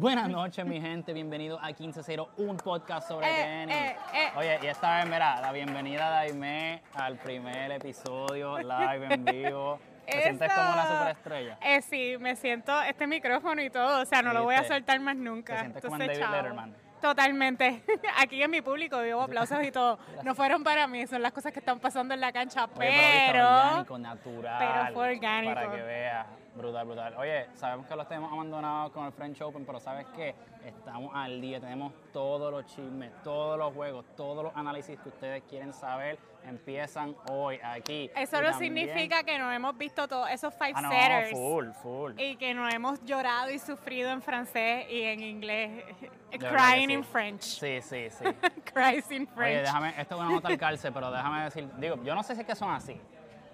Buenas noches, mi gente. Bienvenido a 15-0, un podcast sobre Eh, tenis. eh, eh. Oye, y esta vez, mira, la bienvenida a Daime al primer episodio live en vivo. ¿Te sientes como una superestrella? Eh, sí, me siento este micrófono y todo, o sea, no lo voy a soltar más nunca. Te sientes como en Entonces, David chao. Letterman. Totalmente. Aquí en mi público vivo aplausos y todo. No fueron para mí, son las cosas que están pasando en la cancha, Oye, pero pero... orgánico, natural. pero fue orgánico. Para que veas. Brutal, brutal. Oye, sabemos que los tenemos abandonados con el French Open, pero ¿sabes qué? Estamos al día, tenemos todos los chismes, todos los juegos, todos los análisis que ustedes quieren saber, empiezan hoy aquí. Eso Y no también- significa que no hemos visto todos esos five Ah, no, setters. full, full. Y que no hemos llorado y sufrido en francés y en inglés. Crying in. French. Sí, sí, sí. Cries in French. Oye, déjame, esto es una nota al calce, pero déjame decir, digo, yo no sé si es que son así.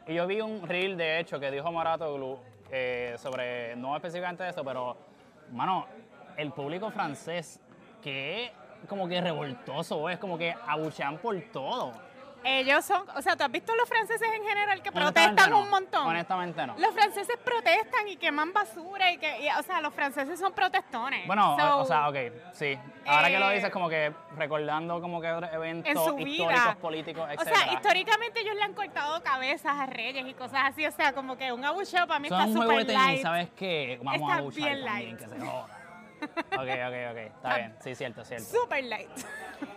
Y yo vi un reel, de hecho, que dijo Maratoglu eh, sobre, no específicamente eso, pero, mano, el público francés, que como que revoltoso, es como que abuchean por todo. Ellos son, o sea, ¿tú has visto los franceses en general que protestan no, un montón? Honestamente no. Los franceses protestan y queman basura y que, y, o sea, los franceses son protestones. Bueno, So, o sea, ok, sí. Ahora que lo eh, dices, como que recordando como que eventos en su históricos, vida. políticos, etc. O sea, históricamente ellos le han cortado cabezas a reyes y cosas así, o sea, como que un abucheo para mí Son está súper light. ¿sabes qué? Vamos Está a bien también, que se joda. Ok, ok, ok, está bien, sí, cierto, cierto. Súper light.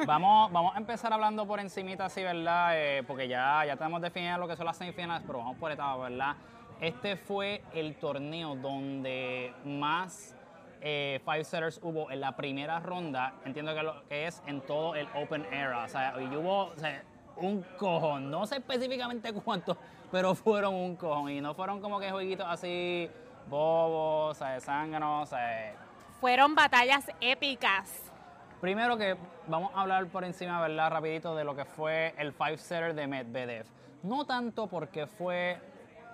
Vamos, vamos a empezar hablando por encimita así, ¿verdad? Eh, porque ya, ya tenemos definido lo que son las semifinales, pero vamos por etapas, ¿verdad? Este fue el torneo donde más eh, five setters hubo en la primera ronda, entiendo que lo que es en todo el Open Era, o sea, y hubo o sea, un cojón, no sé específicamente cuántos, pero fueron un cojón, y no fueron como que jueguitos así bobos, o sea, de o sea, Fueron batallas épicas. Primero que vamos a hablar por encima, ¿verdad? Rapidito de lo que fue el five-setter de Medvedev. No tanto porque fue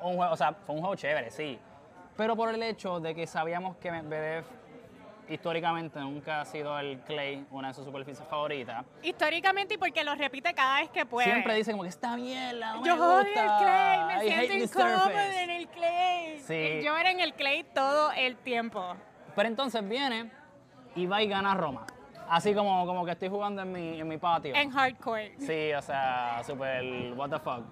un juego, o sea, fue un juego chévere, sí. Pero por el hecho de que sabíamos que Medvedev históricamente nunca ha sido el clay, una de sus superficies favoritas. Históricamente y porque lo repite cada vez que puede. Siempre dice como que está bien, la Yo odio el clay, me I siento surface". en el clay. Sí. Yo era en el clay todo el tiempo. Pero entonces viene y va y gana Roma. Así como, como que estoy jugando en mi, en mi patio. En hardcore. Sí, o sea, súper what the fuck.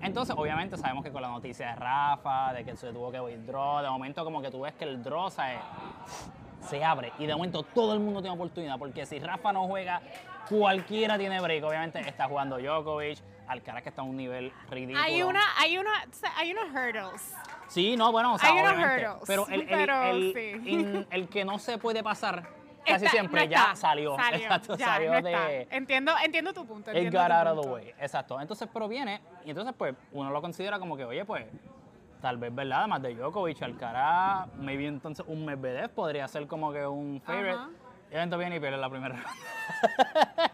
Entonces, obviamente sabemos que con la noticia de Rafa, de que se tuvo que withdraw, de momento como que tú ves que el draw ¿sabes? se abre y de momento todo el mundo tiene oportunidad, porque si Rafa no juega, cualquiera tiene break. Obviamente está jugando Djokovic, Alcaraz que está a un nivel ridículo. Hay una, hay una, hay unos hurdles. Sí, no, bueno, o sea, Hay unos obviamente, hurdles, pero el, el- pero el- sí. in- el que no se puede pasar casi Está- siempre no ya está. salió. Exacto, ya, salió no de... Entiendo, entiendo tu punto. It entiendo got tu out of the punto. way. Exacto. Entonces proviene, y entonces pues uno lo considera como que, oye, pues, tal vez, ¿verdad? Además de Djokovic, Alcaraz, maybe entonces un Medvedev podría ser como que un favorite. Ajá. Y evento viene y pierde la primera ronda.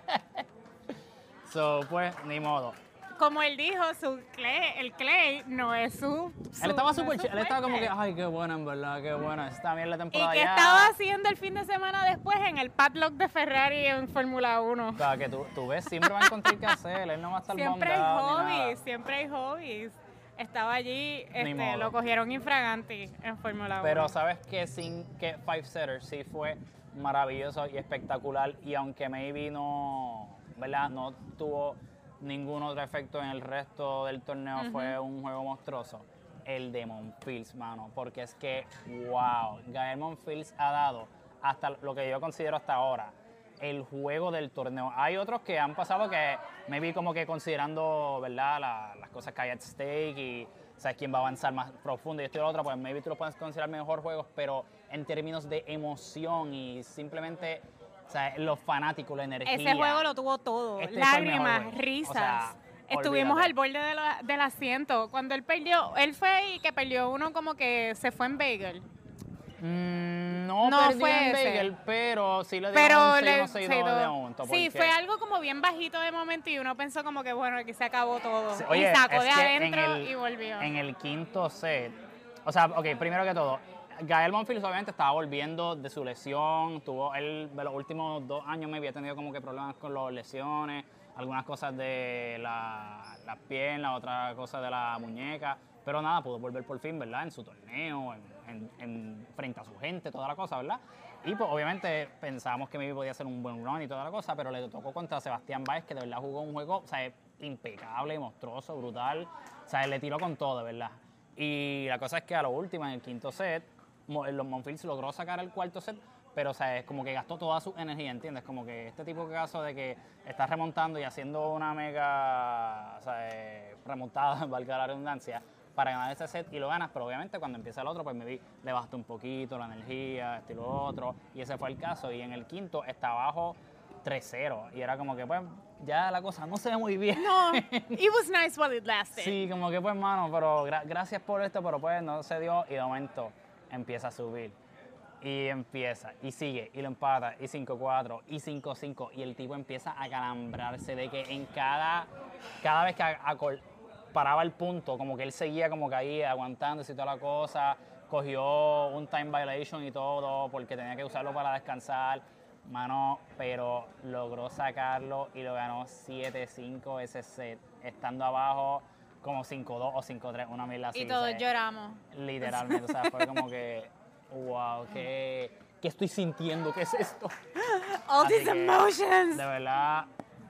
so, pues, ni modo. Como él dijo, su clay, el clay no es su. su- Él estaba no súper él estaba como que, ay, qué buena, en verdad, qué buena. Está bien la ¿Y temporada qué ya. estaba haciendo el fin de semana después en el padlock de Ferrari en Fórmula 1? O sea, que tú, tú ves, siempre va a encontrar qué hacer. Él no va a estar Siempre hay ni nada. hobbies, siempre hay hobbies. Estaba allí, este, lo cogieron infraganti en Fórmula 1. Pero sabes que sin que Five Setter sí fue maravilloso y espectacular y aunque maybe no, ¿verdad? No tuvo ningún otro efecto en el resto del torneo, fue un juego monstruoso. El de Monfils, mano, porque es que, wow, Gael Monfils ha dado hasta lo que yo considero hasta ahora el juego del torneo. Hay otros que han pasado que maybe como que considerando, ¿verdad? La- las cosas que hay at stake y sabes quién va a avanzar más profundo y esto y lo otro, pues maybe tú lo puedes considerar mejor juegos, pero en términos de emoción y simplemente, o sea, los fanáticos, la energía. Ese juego lo tuvo todo. Este Lágrimas, risas. O sea, Estuvimos olvídate. al borde de la- del asiento. Cuando él perdió, él fue y que perdió uno como que se fue en bagel. Mm, no, No perdió fue en ese. Bagel, pero sí le dio Pero un 6 le- 1 6 se 2 de momento. Sí, fue algo como bien bajito de momento y uno pensó como que bueno, aquí se acabó todo. Sí, y oye, sacó de adentro el- y volvió. En el quinto set, o sea, ok, primero que todo, Gael Monfils obviamente estaba volviendo de su lesión, tuvo él, de los últimos dos años me había tenido como que problemas con las lesiones, algunas cosas de la- las piernas, otra cosa de la muñeca, pero nada, pudo volver por fin, ¿verdad? En su torneo, en, en- en- frente a su gente, toda la cosa, ¿verdad? Y pues obviamente pensábamos que maybe podía ser un buen run y toda la cosa, pero le tocó contra Sebastián Báez, que de verdad jugó un juego, o sea, impecable, monstruoso, brutal. O sea, le tiró con todo, verdad. Y la cosa es que a lo último, en el quinto set, los Monfils logró sacar el cuarto set, pero o sea, es como que gastó toda su energía, ¿entiendes? Como que este tipo de caso de que está remontando y haciendo una mega o sea, eh, remontada, valga la redundancia, para ganar ese set y lo ganas, pero obviamente cuando empieza el otro, pues me vi, le bajaste un poquito la energía, este y lo otro, y ese fue el caso. Y en el quinto está abajo 3-0, y era como que, pues, ya la cosa no se ve muy bien. No, it was nice while it lasted. Sí, como que pues, mano, pero gra- gracias por esto, pero pues no se dio y de momento empieza a subir. Y empieza, y sigue, y lo empata, y 5-4, y 5-5, y el tipo empieza a calambrarse de que en cada, cada vez que paraba el punto, como que él seguía como ahí aguantándose y toda la cosa, cogió un time violation y todo, porque tenía que usarlo para descansar, mano, pero logró sacarlo y lo ganó 7-5 ese set, estando abajo como 5-2 o 5-3, una mierda así. y todos ¿sabes? lloramos. Literalmente, o sea, fue como que, wow, ¿qué, qué estoy sintiendo? ¿Qué es esto? All Así these que, emotions. De verdad,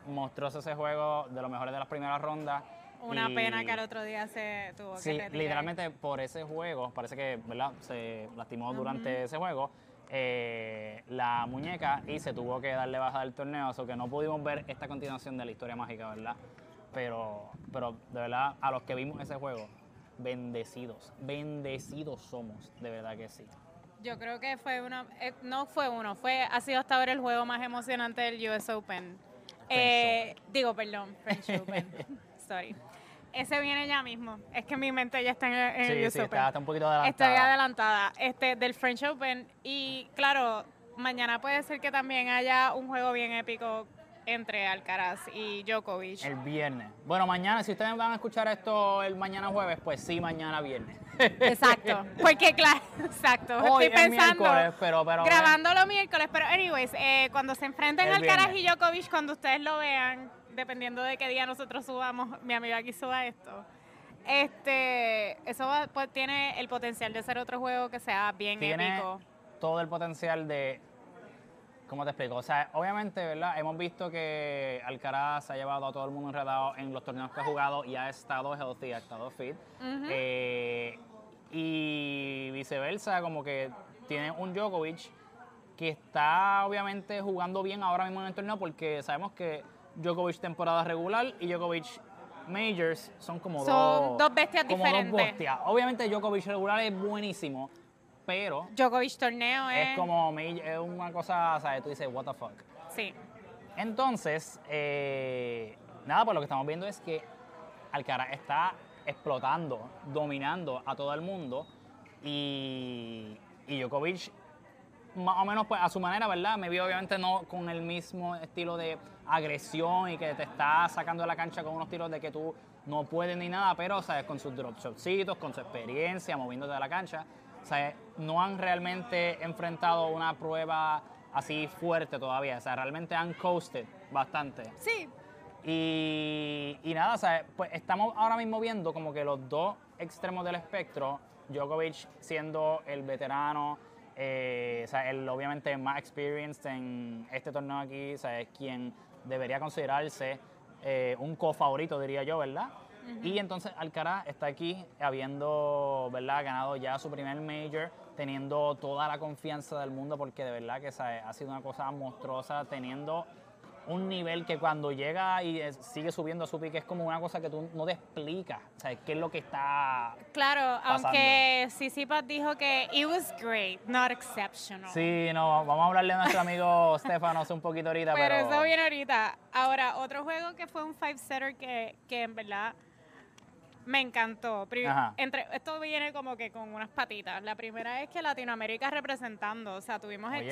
monstruoso ese juego, de los mejores de las primeras rondas. Una y- pena que al otro día se tuvo que Sí, retirar. literalmente por ese juego, parece que, ¿verdad? Se lastimó durante ese juego. eh, la muñeca y se tuvo que darle baja del torneo, o que no pudimos ver esta continuación de la historia mágica, ¿verdad? Pero, pero de verdad, a los que vimos ese juego, bendecidos, bendecidos somos, de verdad que sí. Yo creo que fue uno, eh, no fue uno, fue, ha sido hasta ahora el juego más emocionante del US Open. Eh, digo, perdón, French Open. Sorry. Ese viene ya mismo. Es que mi mente ya está en el, en el Sí, US sí, Open. está, está un poquito adelantada. Estoy adelantada. Este, del French Open. Y claro, mañana puede ser que también haya un juego bien épico entre Alcaraz y Djokovic. El viernes. Bueno, mañana, si ustedes van a escuchar esto el mañana jueves, pues sí, mañana viernes. Exacto. Porque, claro, exacto. Hoy Estoy es pensando. miércoles, pero, pero grabándolo miércoles, pero anyways, eh, cuando se enfrenten Alcaraz viernes. y Djokovic, cuando ustedes lo vean, dependiendo de qué día nosotros subamos, mi amiga aquí suba esto, este, eso va- pues, tiene el potencial de ser otro juego que sea bien tiene épico. todo el potencial de. ¿Cómo te explico? O sea, obviamente, ¿verdad? Hemos visto que Alcaraz ha llevado a todo el mundo enredado en los torneos que ha jugado y ha estado healthy, ha estado fit. Eh, y viceversa, como que tiene un Djokovic que está obviamente jugando bien ahora mismo en el torneo porque sabemos que Djokovic temporada regular y Djokovic Majors son como Son dos, dos bestias como diferentes. Dos bestias. Obviamente Djokovic regular es buenísimo, pero Djokovic torneo es... es como Maj- es una cosa, ¿sabes? Tú dices, what the fuck. Sí. Entonces, eh, nada, pues lo que estamos viendo es que Alcaraz está explotando, dominando a todo el mundo y, y Djokovic, más o menos pues a su manera, ¿verdad? Me vio obviamente no con el mismo estilo de agresión y que te está sacando de la cancha con unos tiros de que tú no puedes ni nada, pero, ¿sabes? Con sus drop shotcitos, con su experiencia, moviéndote de la cancha, No han realmente enfrentado una prueba así fuerte todavía, o sea, realmente han coasted bastante. Sí. Y, y nada, ¿sabes? Pues estamos ahora mismo viendo como que los dos extremos del espectro, Djokovic siendo el veterano, eh, o sea, el obviamente más experienced en este torneo aquí, o sea, es quien debería considerarse eh, un co-favorito, diría yo, ¿verdad? Y entonces Alcaraz está aquí habiendo, ¿verdad? Ganado ya su primer major, teniendo toda la confianza del mundo, porque de verdad que ¿sabes? ha sido una cosa monstruosa, teniendo un nivel que cuando llega y sigue subiendo a su pique es como una cosa que tú no te explicas, o sea, qué es lo que está... Claro, Pasando. aunque Sisipas dijo que it was great, not exceptional. Sí, no, vamos a hablarle a nuestro amigo Stefanos un poquito ahorita, Pero pero... eso viene ahorita. Ahora, otro juego que fue un five-setter que, que en verdad me encantó. Pri- Ajá. Entre, esto viene como que con unas patitas. La primera es que Latinoamérica representando. O sea, tuvimos Oye, que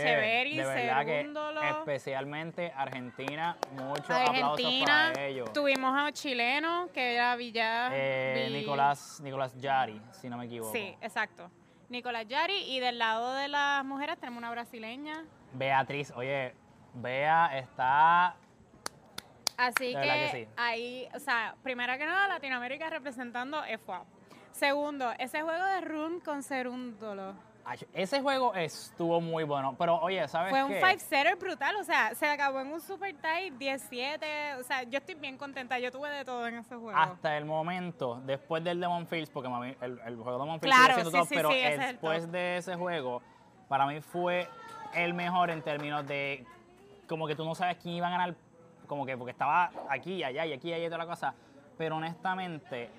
Cerúndolo, especialmente Argentina, muchos aplausos Argentina. para ellos. Tuvimos a un chileno que era Villar. Eh, Nicolás, Nicolás Yari, si no me equivoco. Sí, exacto. Nicolás Yari. Y del lado de las mujeres tenemos una brasileña. Beatriz, oye, Bea está... Así que, que sí. ahí, o sea, primero que nada, Latinoamérica representando FUA. Segundo, ese juego de Run con Cerúndolo. Ay, Ese juego estuvo muy bueno, pero oye, ¿sabes Fue un qué? five-setter brutal, o sea, se acabó en un super tie 17, o sea, yo estoy bien contenta, yo tuve de todo en ese juego. Hasta el momento, después del Demon Fields, porque mami, el, el juego de Demon Fields Claro, sigue siendo sí, top, sí, pero sí, es después top. de ese juego, para mí fue el mejor en términos de como que tú no sabes quién iba a ganar, como que porque estaba aquí y allá y aquí y allá y toda la cosa, pero honestamente,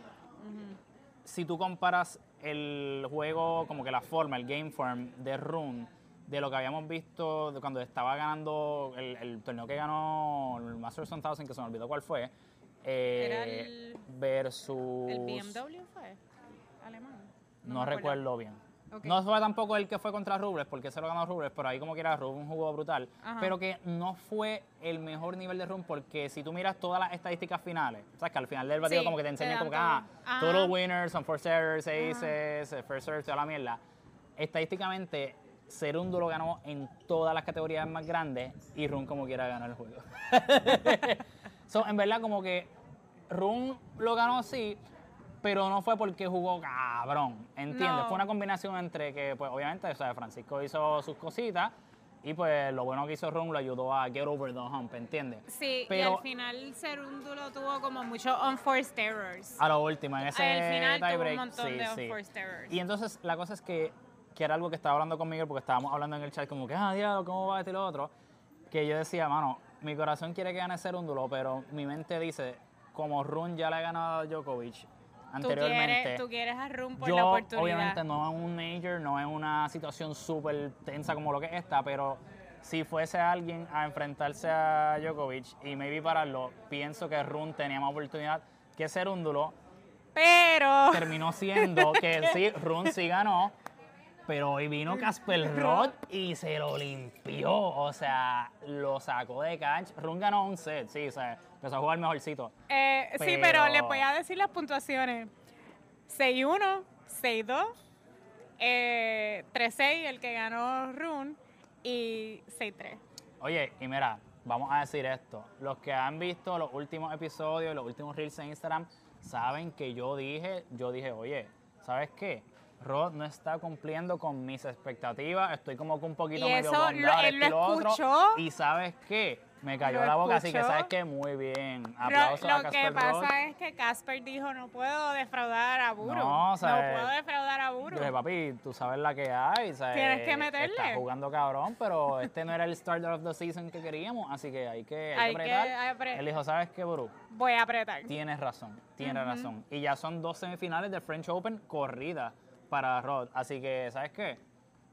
si tú comparas el juego, como que la forma, el game form de Rune, de lo que habíamos visto de cuando estaba ganando el, el torneo que ganó el Masters 1000, que se me olvidó cuál fue, eh, Era el- versus... ¿El BMW fue? ¿Alemán? No, recuerdo bien. No fue tampoco el que fue contra Rubles, porque se lo ganó Rubles, pero ahí como que era Rubles un juego brutal. Ajá. Pero que no fue el mejor nivel de run, porque si tú miras todas las estadísticas finales, sabes que al final del batido Sí, como que te enseñan como que, ah, total winners, son first errors, aces, eh, first serves, toda la mierda. Estadísticamente, Serundu lo ganó en todas las categorías más grandes y Run como quiera ganó el juego. so, en verdad como que Run lo ganó sí, pero no fue porque jugó cabrón, ¿entiendes? No. Fue una combinación entre que, pues obviamente, o sea, Francisco hizo sus cositas y pues lo bueno que hizo Run lo ayudó a get over the hump, ¿entiendes? Sí, y Pero- al final Serúndulo tuvo como muchos unforced errors. A lo último, en ese al final tuvo un tiebreak, montón sí, de sí. unforced errors. Y entonces la cosa es que, que era algo que estaba hablando con Miguel, porque estábamos hablando en el chat como que, ah, diablo, ¿cómo va este y lo otro? Que yo decía, mano, mi corazón quiere que gane Serúndulo, pero mi mente dice, como Run ya le ha ganado a Djokovic tú, anteriormente, quieres, tú quieres a Rum por yo la oportunidad. obviamente no en un major, no en una situación súper tensa como lo que es esta, pero si fuese alguien a enfrentarse a Djokovic y maybe pararlo, pienso que Run tenía más oportunidad que Serúndulo, Pero terminó siendo que sí, Run sí ganó, pero hoy vino Casper Roth y se lo limpió. O sea, lo sacó de cancha. Run ganó un set, sí, o sea, empezó a jugar mejorcito. Eh, Sí, Pero- pero les voy a decir las puntuaciones. 6-1, 6-2, eh, 3-6, el que ganó Run, y 6-3. Oye, y mira, vamos a decir esto. Los que han visto los últimos episodios, los últimos reels en Instagram, saben que yo dije, yo dije, oye, ¿sabes qué? Rod no está cumpliendo con mis expectativas, estoy como que un poquito Y medio eso lo- él y lo otro. escuchó. Y ¿sabes qué? Me cayó Lo la boca, así que. ¿sabes qué? Muy bien. Lo, Aplausos a lo que Casper pasa Roth. es que Casper dijo, no puedo defraudar a Buru. No, sea, no puedo defraudar a Buru. Yo dije, papi, tú sabes la que hay. ¿sabes? Tienes que meterle. Estás jugando cabrón, pero este no era el starter of the season que queríamos, así que hay que, hay Hay que que apretar. apre- Él dijo, ¿sabes qué, Buru? Voy a apretar. Tienes razón, tienes razón. Y ya son dos semifinales del French Open corridas para Rod. Así que, ¿sabes qué?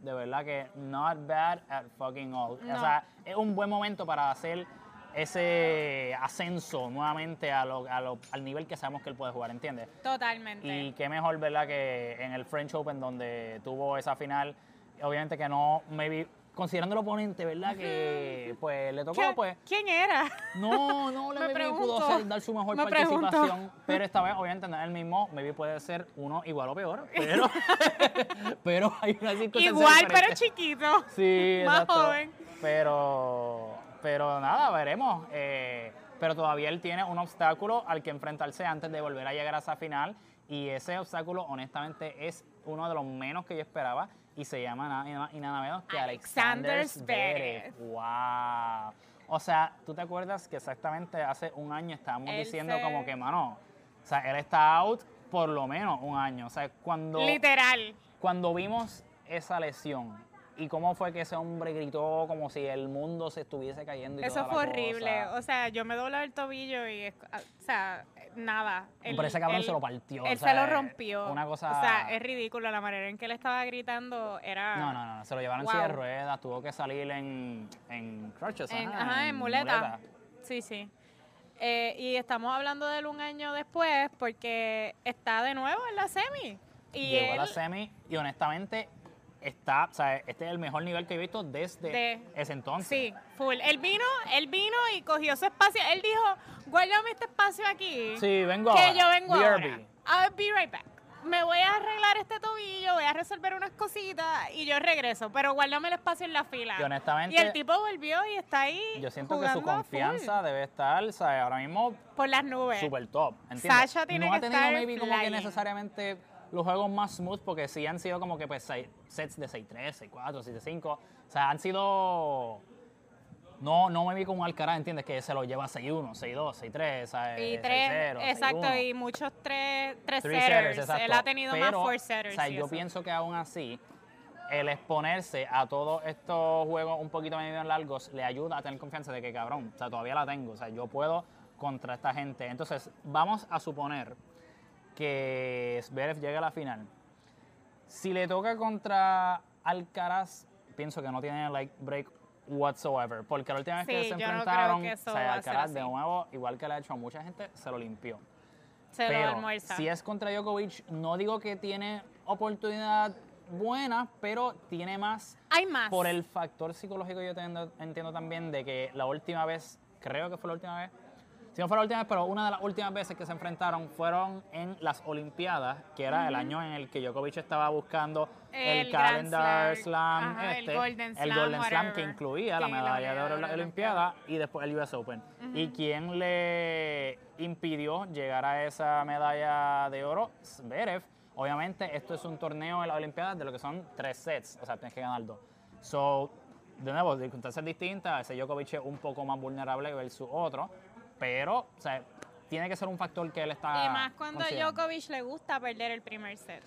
De verdad que not bad at fucking all. O No. sea, es un buen momento para hacer ese ascenso nuevamente a lo- a lo- al nivel que sabemos que él puede jugar, ¿entiendes? Totalmente. Y qué mejor, ¿verdad? Que en el French Open donde tuvo esa final, obviamente que no, maybe, considerando el oponente, ¿verdad? Que pues le tocó, ¿Quién, pues, quién era? no, no le Me pudo hacer- dar su mejor Me pregunto. participación, pero esta vez obviamente no es el mismo, maybe puede ser uno igual o peor, pero, pero hay una circunstancia Igual, pero chiquito. Sí, más exacto. joven. Pero, pero nada, veremos. Eh, pero todavía él tiene un obstáculo al que enfrentarse antes de volver a llegar a esa final. Y ese obstáculo, honestamente, es uno de los menos que yo esperaba. Y se llama nada y nada- menos que Alexander Alexander Zverev. ¡Wow! O sea, ¿tú te acuerdas que exactamente hace un año estábamos Él diciendo se- como que, mano, o sea, él está out por lo menos un año. O sea, cuando Literal. cuando vimos esa lesión y cómo fue que ese hombre gritó como si el mundo se estuviese cayendo y Eso toda la fue horrible. cosa. O sea, yo me doblé el tobillo y, ah, o sea, nada. Él- Pero ese cabrón se lo partió. Él o sea, se lo rompió. Una cosa... O sea, es ridículo la manera en que él estaba gritando. Era. No, no, no, se lo llevaron en Wow. silla de ruedas, tuvo que salir en, en crutches, En, ajá, ajá, en muleta. Sí, sí. Eh, y estamos hablando de él un año después porque está de nuevo en la semi. Y Llegó a él, la semi y honestamente está, o sea, este es el mejor nivel que he visto desde De- ese entonces. Sí, full. Él vino, él vino y cogió su espacio. Él dijo, guárdame este espacio aquí. Sí, vengo que ahora. yo vengo ahora. BRB. I'll be right back. Me voy a arreglar este tobillo, voy a resolver unas cositas y yo regreso. Pero guárdame el espacio en la fila. Y honestamente, Y el tipo volvió y está ahí. yo siento que su full. confianza debe estar, sea, ahora mismo Por las nubes. super top, ¿entiendes? Sasha tiene no que ha tenido estar maybe como que necesariamente los juegos más smooth porque sí han sido como que pues seis- sets de 6-3, 6-4, 7-5. O sea, han sido... No, no me vi con un Alcaraz, ¿entiendes? Que se lo lleva 6-1, 6-2, 6-3, ¿sabes? Y 6-0, tres, exacto, 6-1. y muchos tres, tres Three setters. exacto. Él ha tenido más Pero, four setters. O sea, yo eso. pienso que aún así, el exponerse a todos estos juegos un poquito medio largos le ayuda a tener confianza de que, cabrón, o sea, todavía la tengo. O sea, yo puedo contra esta gente. Entonces, vamos a suponer que Zverev llegue a la final. Si le toca contra Alcaraz, pienso que no tiene like break whatsoever. Porque la última vez que se no enfrentaron, que o sea, Alcaraz de nuevo, igual que le ha hecho a mucha gente, se lo limpió. Se lo Pero almuerza. si es contra Djokovic, no digo que tiene oportunidad buena, pero tiene más Hay más. por el factor psicológico. Yo entiendo, entiendo también de que la última vez, creo que fue la última vez, si no fue la última vez, pero una de las últimas veces que se enfrentaron fueron en las Olimpiadas, que era el año en el que Djokovic estaba buscando el, El Calendar Slam, el este, Golden el Slam, Golden Slam que incluía la que la medalla de oro en la Olimpiada y después el US Open. ¿Y quién le impidió llegar a esa medalla de oro? Zverev. Obviamente, esto es un torneo en la Olimpiada de lo que son tres sets, o sea, tienes que ganar dos. So, de nuevo, circunstancias distintas, ese Djokovic es un poco más vulnerable versus otro, pero, o sea, tiene que ser un factor que él está Y más cuando a. Djokovic le gusta perder el primer set.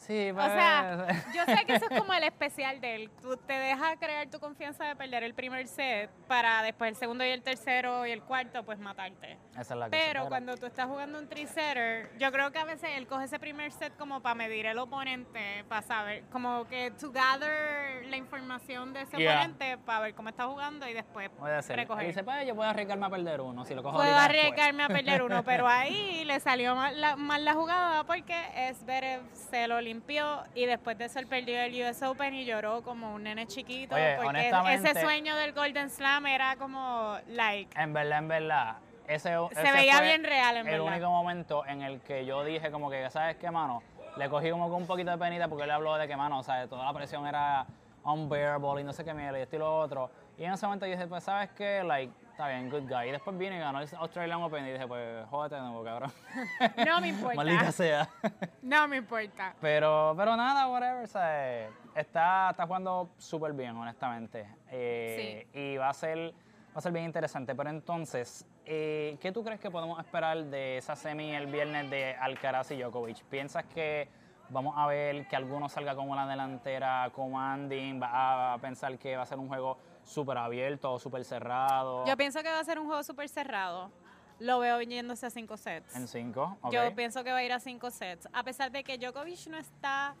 Sí, O pues, sea, yo sé que eso es como el especial de él. Tú te dejas crear tu confianza de perder el primer set para después el segundo y el tercero y el cuarto, pues matarte. esa es la cosa, Pero cuando tú estás jugando un three-setter, yo creo que a veces él coge ese primer set como para medir el oponente, para saber, como que to gather la información de ese Yeah. oponente para ver cómo está jugando y después Puede ser. recoger. Y dice, pues yo puedo arriesgarme a perder uno si lo cojo Puedo ahorita después". arriesgarme a perder uno, pero ahí le salió mal la, mal la jugada porque Zverev se lo limpió y después de él perdió el US Open y lloró como un nene chiquito Oye, porque ese sueño del Golden Slam era como like En verdad, en verdad. Ese, Se ese veía fue bien real, en el verdad. único momento en el que yo dije como que, ¿sabes qué, mano? Le cogí como un poquito de penita porque él habló de que, mano, o sea, toda la presión era unbearable y no sé qué mierda y esto y lo otro. Y en ese momento yo dije, pues, ¿sabes qué? Like, está bien, good guy. Y después vine y ganó el Australian Open y dije, pues, jódete de nuevo, cabrón. no me importa. Maldita sea. No me importa. Pero, pero nada, whatever, ¿sabes? Está, está jugando súper bien, honestamente. Eh, Y va a ser va a ser bien interesante. Pero entonces, eh, ¿qué tú crees que podemos esperar de esa semi el viernes de Alcaraz y Djokovic? ¿Piensas que vamos a ver que alguno salga como la delantera commanding? ¿Va a pensar que va a ser un juego súper abierto o súper cerrado? Yo pienso que va a ser un juego súper cerrado. Lo veo yéndose a cinco sets. En cinco, ok. Yo pienso que va a ir a cinco sets. A pesar de que Djokovic no está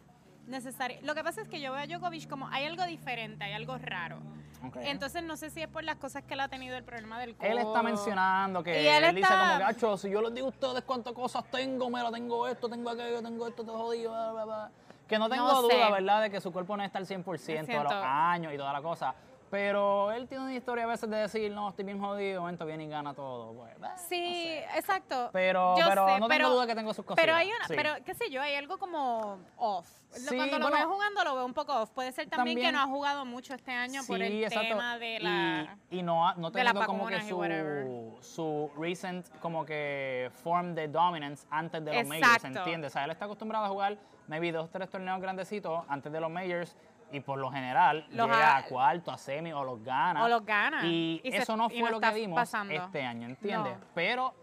necesario. Lo que pasa es que yo veo a Djokovic como hay algo diferente, hay algo raro. Ok. Entonces no sé si es por las cosas que él ha tenido el problema del codo. Él está mencionando que Y él él, dice está- como que, "Acho, si yo les digo a ustedes cuántas cosas tengo, mira, tengo esto, tengo aquello, tengo esto, todo jodido, bla, bla, bla". Que no tengo No sé. duda, ¿verdad?, de que su cuerpo no está al 100% de los años y toda la cosa. Pero él tiene una historia a veces de decir, no, estoy bien jodido, de momento viene y gana todo. Pues, bah, Sí, exacto. Pero, Yo pero sé, no tengo pero- duda que tengo sus cosas. Pero hay una, pero qué sé yo, hay algo como off. Sí, Cuando lo bueno, veo jugando lo veo un poco off. Puede ser también, que también- no ha jugado mucho este año por Sí, el exacto. tema de la... Y, y no, no teniendo como que su, su recent como que form de dominance antes de los majors, Exacto. ¿entiendes? O sea, él está acostumbrado a jugar maybe dos, tres torneos grandecitos antes de los majors y por lo general Los llega ha- a cuarto, a semi o los gana. O los gana. Y, Y se- eso no fue no lo que vimos pasando. este año, ¿entiendes? No. Pero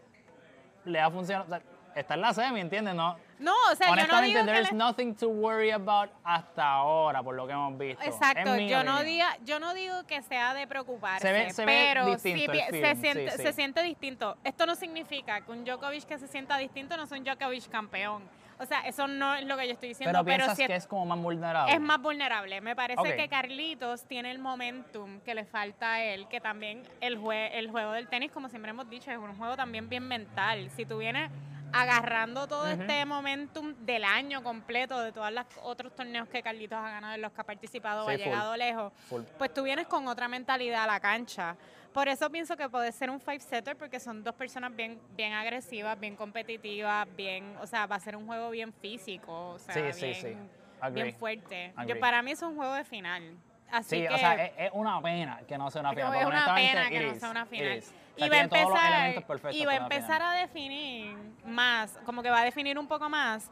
le ha funcionado, o sea, está en la semi, ¿entiendes? No, No, o sea, yo no honestamente, digo there's le- nothing to worry about hasta ahora, por lo que hemos visto. Exacto, yo no, diga, yo no digo que sea de preocuparse, Se ve- se ve pero distinto pi- feeling, se, sí, siente, sí. se siente distinto. Esto no significa que un Djokovic que se sienta distinto no es un Djokovic campeón. O sea, eso no es lo que yo estoy diciendo, Pero pero, piensas que es como más vulnerable. es más vulnerable. Me parece que Carlitos tiene el momentum que le falta a él, que también el, jue- el juego del tenis, como siempre hemos dicho, es un juego también bien mental. Si tú vienes agarrando todo este momentum del año completo, de todos los otros torneos que Carlitos ha ganado, en los que ha participado, Sí, ha full. llegado lejos, Full. pues tú vienes con otra mentalidad a la cancha. Por eso pienso que puede ser un five setter porque son dos personas bien bien agresivas, bien competitivas, bien, o sea, va a ser un juego bien físico, o sea, Sí, sí, bien, sí. Agree. bien fuerte. Agree. Yo, para mí es un juego de final. Así Sí, que o sea, es, es una pena que no sea una final. es una pena que no sea una final. is. O sea, Y va a empezar, y va a empezar a definir más, como que va a definir un poco más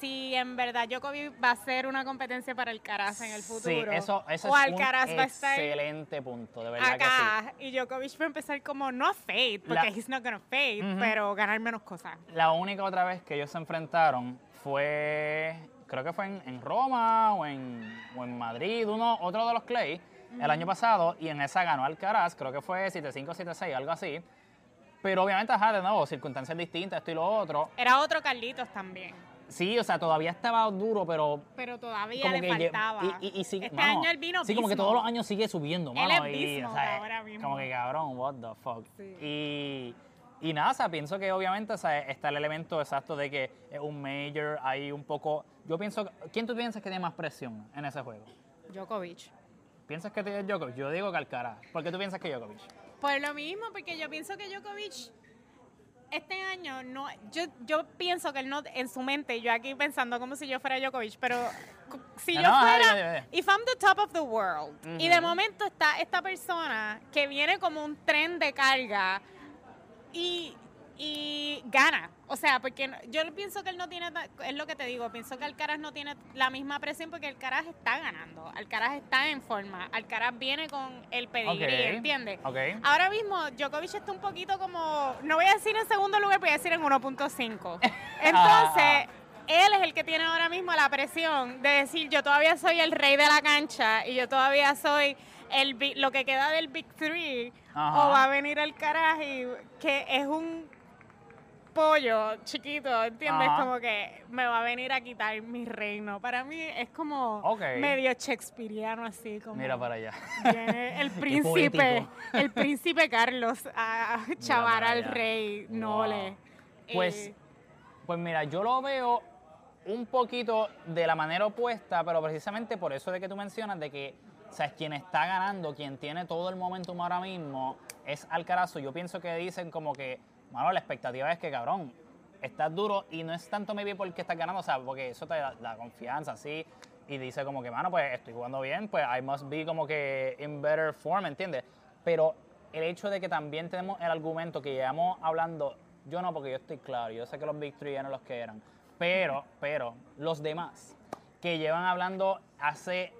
si en verdad Djokovic va a ser una competencia para Alcaraz en el futuro. Sí, eso, eso o es Alcaraz un va a estar excelente punto, de verdad que sí. acá y Djokovic va a empezar como no fade, porque La- he's not gonna fade, Ujú. pero ganar menos cosas. La única otra vez que ellos se enfrentaron fue, creo que fue en, en Roma o en, o en Madrid, uno, otro de los Clay, el año pasado, y en esa ganó Alcaraz, creo que fue 7-5, 7-6, algo así. Pero obviamente, ajá, de nuevo, circunstancias distintas, esto y lo otro. Era otro Carlitos también, Sí, o sea, todavía estaba duro, pero pero todavía como le faltaba. Y, y, y sigue, este año él vino Sí, como que todos los años sigue subiendo, Él mano. es y, o sea, ahora mismo. Como que cabrón, what the fuck. Sí. Y, y nada, o sea, pienso que obviamente o sea, está el elemento exacto de que es un major, hay un poco... Yo pienso... ¿Quién tú piensas que tiene más presión en ese juego? Djokovic. ¿Piensas que tiene Djokovic? Yo digo que Alcaraz. ¿Por qué tú piensas que Djokovic? Por lo mismo, porque yo pienso que Djokovic este año no, yo, yo pienso que él no, en su mente, yo aquí pensando como si yo fuera Djokovic, pero si No, yo no, fuera, dime. if I'm the top of the world, y de momento está esta persona que viene como un tren de carga y, y gana, o sea, porque yo pienso que él no tiene, es lo que te digo, pienso que Alcaraz no tiene la misma presión porque Alcaraz está ganando, Alcaraz está en forma, Alcaraz viene con el pedigrí, Ok, ¿entiendes? Ahora mismo Djokovic está un poquito como, no voy a decir en segundo lugar, voy a decir en 1.5. Entonces, él es el que tiene ahora mismo la presión de decir, yo todavía soy el rey de la cancha y yo todavía soy el lo que queda del Big Three, Ajá. o va a venir el carajo y que es un pollo chiquito, ¿entiendes? Ajá. Como que me va a venir a quitar mi reino. Para mí es como medio shakespeareano así, como... Mira para allá. Viene el príncipe, el príncipe Carlos a chavar al rey Wow. Nole. Pues, Eh, pues mira, yo lo veo un poquito de la manera opuesta, pero precisamente por eso de que tú mencionas de que, o sea, quien está ganando, quien tiene todo el momentum ahora mismo es Alcaraz. Yo pienso que dicen como que, mano, la expectativa es que, cabrón, estás duro y no es tanto maybe porque estás ganando, o sea, porque eso te da la confianza, sí. Y dice como que, mano, pues estoy jugando bien, pues I must be como que in better form, ¿entiendes? Pero el hecho de que también tenemos el argumento que llevamos hablando, yo no, porque yo estoy claro, yo sé que los Big Three eran los que eran, pero, pero, los demás que llevan hablando hace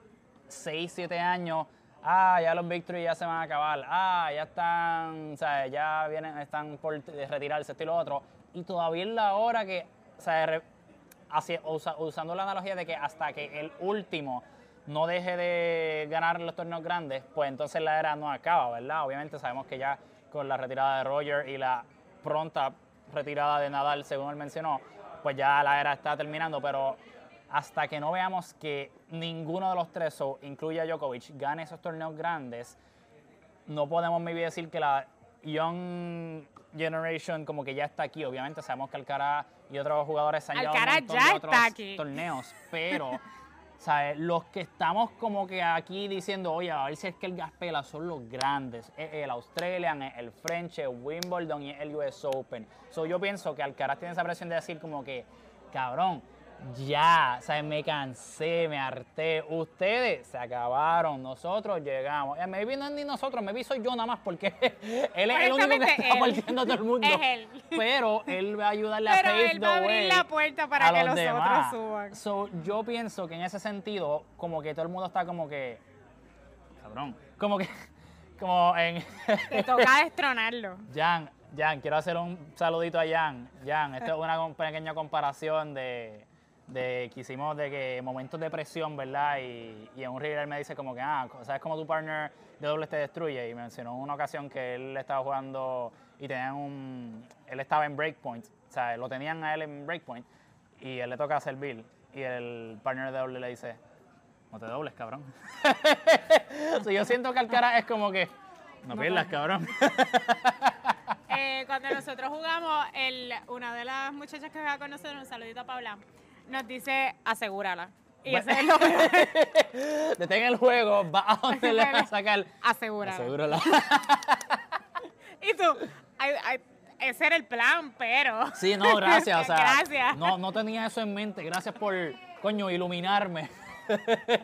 6, 7 años, ah, ya los Three ya se van a acabar, ah, ya están, o sea, ya vienen, están por retirarse, esto y lo otro, y todavía es la hora que, o sea, usando la analogía de que hasta que el último no deje de ganar los torneos grandes, pues entonces la era no acaba, ¿verdad? Obviamente sabemos que ya con la retirada de Roger y la pronta retirada de Nadal, según él mencionó, pues ya la era está terminando, pero hasta que no veamos que ninguno de los tres, o incluya Djokovic, gane esos torneos grandes, no podemos maybe decir que la Young Generation como que ya está aquí. Obviamente sabemos que Alcaraz y otros jugadores han ya de otros aquí. torneos, pero ¿sabes? los que estamos como que aquí diciendo, oye, a ver si es que el gas pela son los grandes. Es el Australian, es el French, el Wimbledon y el US Open. So, yo pienso que Alcaraz tiene esa presión de decir como que, cabrón, ya, ¿sabes? me cansé, me harté. Ustedes se acabaron, nosotros llegamos. Eh, maybe no es ni nosotros, maybe soy yo nada más, porque él es el único que está partiendo a todo el mundo. Es él. Pero él va a ayudarle a Pero él va a abrir la puerta para que los otros suban. So, yo pienso que en ese sentido, como que todo el mundo está como que. Cabrón. Como que. Como en. Te toca destronarlo. Jan, Jan, quiero hacer un saludito a Jan. Jan, esta es una pequeña comparación de, de que hicimos de que momentos de presión, ¿verdad? Y, y en un reel él me dice como que, ah, ¿sabes cómo tu partner de dobles te destruye? Y mencionó una ocasión que él estaba jugando y tenían un... Él estaba en breakpoint, o sea, lo tenían a él en breakpoint y él le toca servir y el partner de doble le dice, no te dobles, cabrón. So, yo siento que Alcaraz es como que, no pierdas, cabrón. Eh, cuando nosotros jugamos, el, una de las muchachas que juega con nosotros, un saludito a Paula, nos dice asegúrala. Y ese es lo peor, Detén el juego, va a donde le van a sacar. asegúrala. Asegúrala. Y tú, ay, ay, ese era el plan, pero... Sí, no, gracias. O sea, Gracias. No, no tenía eso en mente. Gracias por, coño, iluminarme. De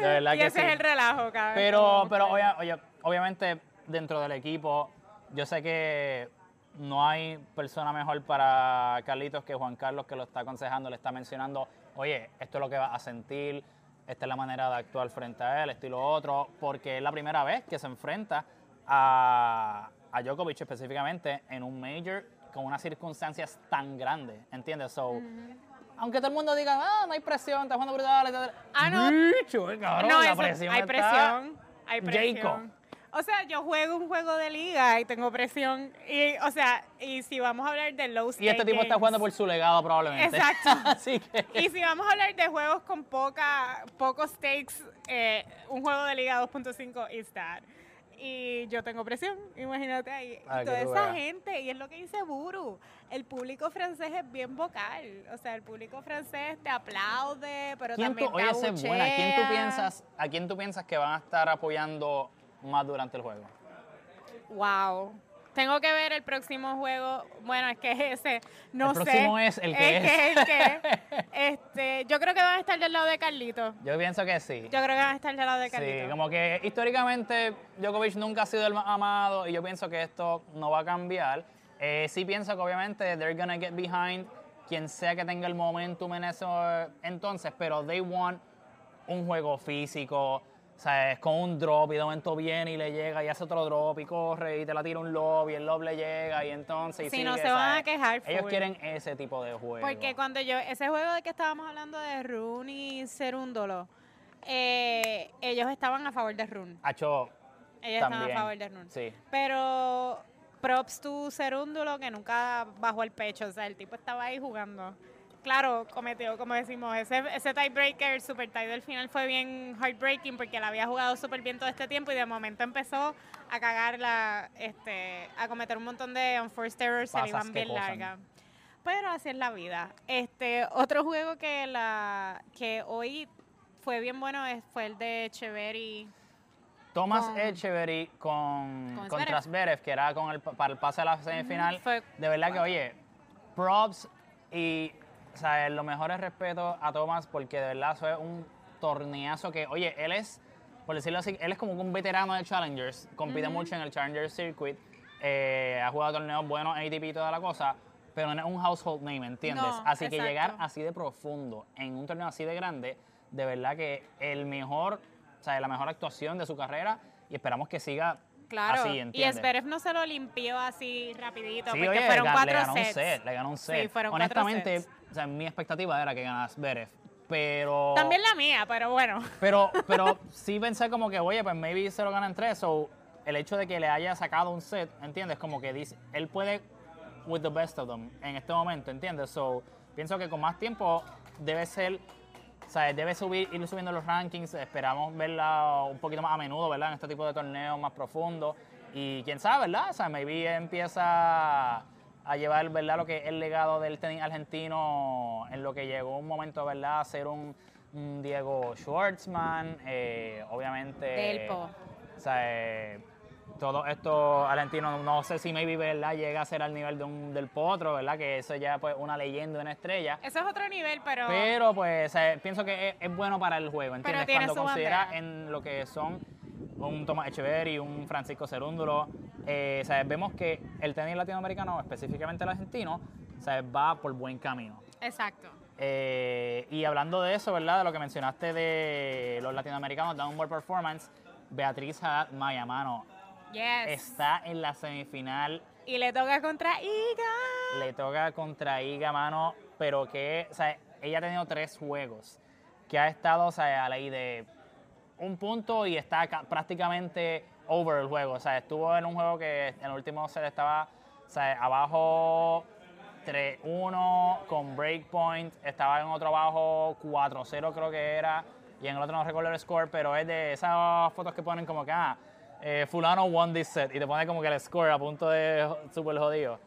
verdad y que ese sí. es el relajo, cabrón. Pero, pero oye, oye, obviamente, dentro del equipo, yo sé que no hay persona mejor para Carlitos que Juan Carlos que lo está aconsejando, le está mencionando, oye, esto es lo que vas a sentir, esta es la manera de actuar frente a él, esto y lo otro, porque es la primera vez que se enfrenta a, a Djokovic específicamente en un major con unas circunstancias tan grandes, ¿entiendes? So, aunque todo el mundo diga, ah, no hay presión, está jugando brutal, etc. Ah, no. Bicho, cabrón, no, la presión hay está- presión. Hay presión. Jacob. O sea, yo juego un juego de liga y tengo presión. Y, o sea, y si vamos a hablar de low Y este tipo está jugando por su legado probablemente. Exacto. Así que... Y si vamos a hablar de juegos con poca, pocos stakes, eh, un juego de liga 2.5 is that. Y yo tengo presión, imagínate ahí. Para Y que toda esa veas. gente, y es lo que dice Buru, el público francés es bien vocal. O sea, el público francés te aplaude, pero ¿Quién también oye, te es buena. ¿Quién tú piensas, ¿A quién tú piensas que van a estar apoyando más durante el juego? Wow. Tengo que ver el próximo juego. Bueno, es que ese, no El sé. próximo es el que es. que el que este, yo creo que van a estar del lado de Carlito. Yo pienso que sí. Yo creo que van a estar del lado de Carlito. Sí, como que históricamente Djokovic nunca ha sido el más amado y yo pienso que esto no va a cambiar. Eh, sí pienso que obviamente they're gonna get behind quien sea que tenga el momentum en eso entonces, pero they want un juego físico, ¿sabes? Con un drop y de momento viene y le llega y hace otro drop y corre y te la tira un lob y el lob le llega y entonces... y sigue, no se van a quejar Ellos full. quieren ese tipo de juego. Porque cuando yo, ese juego de que estábamos hablando de Rune y Cerúndolo, eh, ellos estaban a favor de Rune. Acho, Ellos también. estaban a favor de Rune. Sí. Pero props to Cerúndulo que nunca bajó el pecho. O sea, el tipo estaba ahí jugando. Claro, cometió, como decimos, ese, ese tiebreaker, super tie del final fue bien heartbreaking porque la había jugado súper bien todo este tiempo y de momento empezó a cagarla, este, a cometer un montón de unforced errors, se le iban bien cosan. largas. Pero así es la vida. Este, otro juego que la que hoy fue bien bueno fue el de Echeverry. Thomas Con- Echeverry con, Con contra Zverev. Que era con el, para el pase a la semifinal. Fue- de verdad que, oye, props y o sea, los mejores respetos a Thomas porque de verdad eso es un torneazo que, oye, él es, por decirlo así, él es como un veterano de Challengers, compite mucho en el Challenger Circuit, eh, ha jugado torneos buenos, ATP y toda la cosa, pero no es un household name, ¿entiendes? No, así que exacto. llegar así de profundo en un torneo así de grande, de verdad que el mejor, o sea, la mejor actuación de su carrera y esperamos que siga Claro, así, y. Zverev no se lo limpió así rapidito, Sí, porque oye, fueron ga- cuatro le ganó sets. un set, le ganó un set. Sí, fueron cuatro Honestamente, sets. o sea, mi expectativa era que ganara Zverev, pero... También la mía, pero bueno. Pero, pero sí pensé como que, oye, pues maybe se lo gana en tres, o el hecho de que le haya sacado un set, ¿entiendes? Como que dice, él puede with the best of them en este momento, ¿entiendes? So, pienso que con más tiempo debe ser, o sea, debe subir, ir subiendo los rankings, esperamos verla un poquito más a menudo, ¿verdad? En este tipo de torneos más profundos, y quién sabe, ¿verdad? O sea, maybe empieza a llevar, ¿verdad? Lo que es el legado del tenis argentino en lo que llegó un momento, ¿verdad? A ser un, un Diego Schwartzman, eh, obviamente... Delpo. O sea, eh, todos estos argentinos, no sé si maybe, ¿verdad? Llega a ser al nivel de un, del potro, ¿verdad? Que eso ya pues una leyenda, una estrella. Eso es otro nivel, pero... Pero pues pienso que es, es bueno para el juego, ¿entiendes? tiene Cuando su bandera. en lo que son un Tomás Echeverry, un Francisco Cerúndulo, eh, sea, vemos que el tenis latinoamericano, específicamente el argentino, sea, va por buen camino. Exacto. Eh, y hablando de eso, ¿verdad? De lo que mencionaste de los latinoamericanos, Downward Performance, Beatriz Haddad Maya, mano, Yes. está en la semifinal Y le toca contra Iga. le toca contra Iga, mano, pero que, o sea, ella ha tenido tres juegos, que ha estado, o sea, a la de un punto y está ca- prácticamente over el juego, o sea, estuvo en un juego que en el último set estaba, o sea, abajo 3-1 con breakpoint, estaba en otro abajo 4-0 creo que era, y en el otro no recuerdo el score, pero es de esas fotos que ponen como que, ah, eh, fulano won this set, y te pone como que el score a punto de super jodido.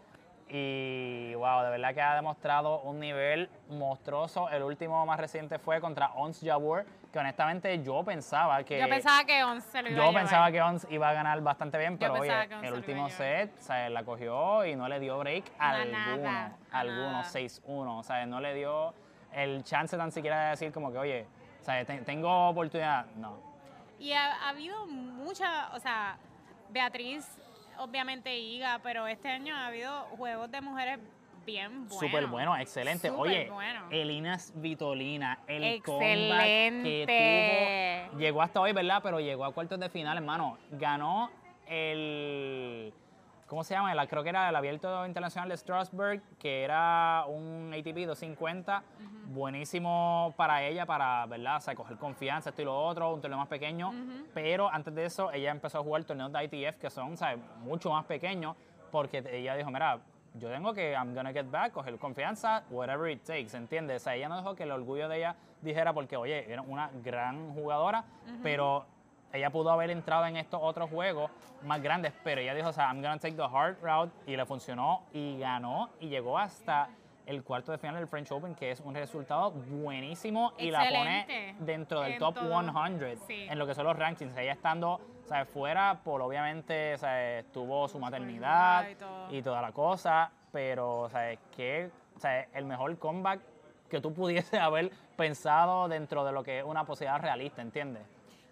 Y wow, de verdad que ha demostrado un nivel monstruoso. El último más reciente fue contra Ons Jabeur, que honestamente yo pensaba que. Yo pensaba que 11 lo iba a yo llevar. pensaba que Ons iba a ganar bastante bien, pero oye, Ons el último a set, o sea, la cogió y no le dio break A alguno. nada, a alguno, nada. 6-1. O sea, no le dio el chance tan siquiera de decir como que, oye, o sea, te- tengo oportunidad. No. Y ha, ha habido mucha, o sea, Beatriz, obviamente Iga, pero este año ha habido juegos de mujeres bien buenos. Súper bueno, excelente. Oye, bueno. Elinas Vitolina, el Excelente. que tuvo, llegó hasta hoy, ¿verdad? Pero llegó a cuartos de final, hermano. Ganó el, ¿cómo se llama? La, creo que era el Abierto Internacional de Strasbourg, que era un ATP 250. Buenísimo para ella, para, ¿verdad? O sea, coger confianza, esto y lo otro, un torneo más pequeño. Pero antes de eso, ella empezó a jugar torneos de ITF que son, ¿sabes? Mucho más pequeños, porque ella dijo, mira, yo tengo que, I'm gonna get back, coger confianza, whatever it takes, ¿entiendes? O sea, ella no dejó que el orgullo de ella dijera, porque, oye, era una gran jugadora, pero ella pudo haber entrado en estos otros juegos más grandes, pero ella dijo, o sea, I'm gonna take the hard route, y le funcionó, y ganó, y llegó hasta el cuarto de final del French Open, que es un resultado buenísimo, y la pone dentro del En top todo. 100 Sí. en lo que son los rankings, ella estando, o sea, fuera, por obviamente, o sea, tuvo su maternidad y todo. y toda la cosa, pero, o sea, que, o sea, el mejor comeback que tú pudieses haber pensado dentro de lo que es una posibilidad realista, ¿entiendes?